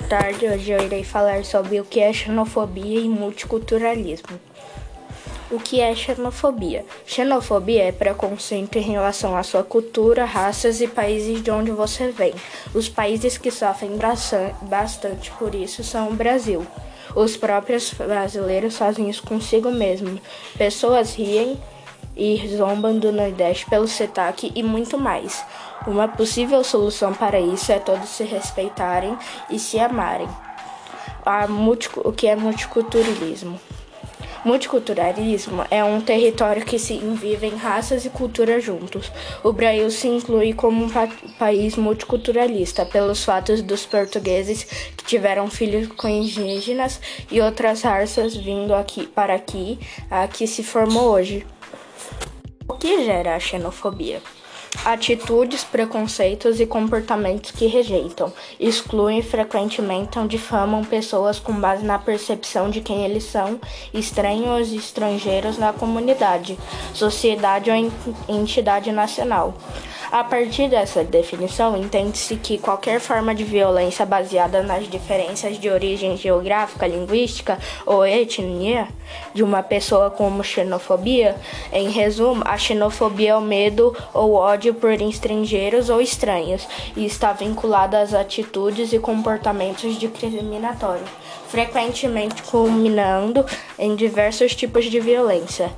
tarde, hoje eu irei falar sobre o que é xenofobia e multiculturalismo. O que é xenofobia? Xenofobia é preconceito em relação à sua cultura, raças e países de onde você vem. Os países que sofrem bastante por isso são o Brasil. Os próprios brasileiros fazem isso consigo mesmo. Pessoas riem e zombam do Nordeste pelo sotaque e muito mais. Uma possível solução para isso é todos se respeitarem e se amarem. o que é multiculturalismo? Multiculturalismo é um território que se envolve raças e culturas juntos. O Brasil se inclui como um pa país multiculturalista pelos fatos dos portugueses que tiveram filhos com indígenas e outras raças vindo aqui para aqui, a que se formou hoje que gera a xenofobia? Atitudes, preconceitos e comportamentos que rejeitam, excluem, frequentemente difamam pessoas com base na percepção de quem eles são, estranhos e estrangeiros na comunidade, sociedade ou entidade nacional. A partir dessa definição, entende-se que qualquer forma de violência baseada nas diferenças de origem geográfica, linguística ou etnia de uma pessoa como xenofobia, em resumo, a xenofobia é o medo ou ódio por estrangeiros ou estranhos e está vinculada às atitudes e comportamentos discriminatórios, frequentemente culminando em diversos tipos de violência.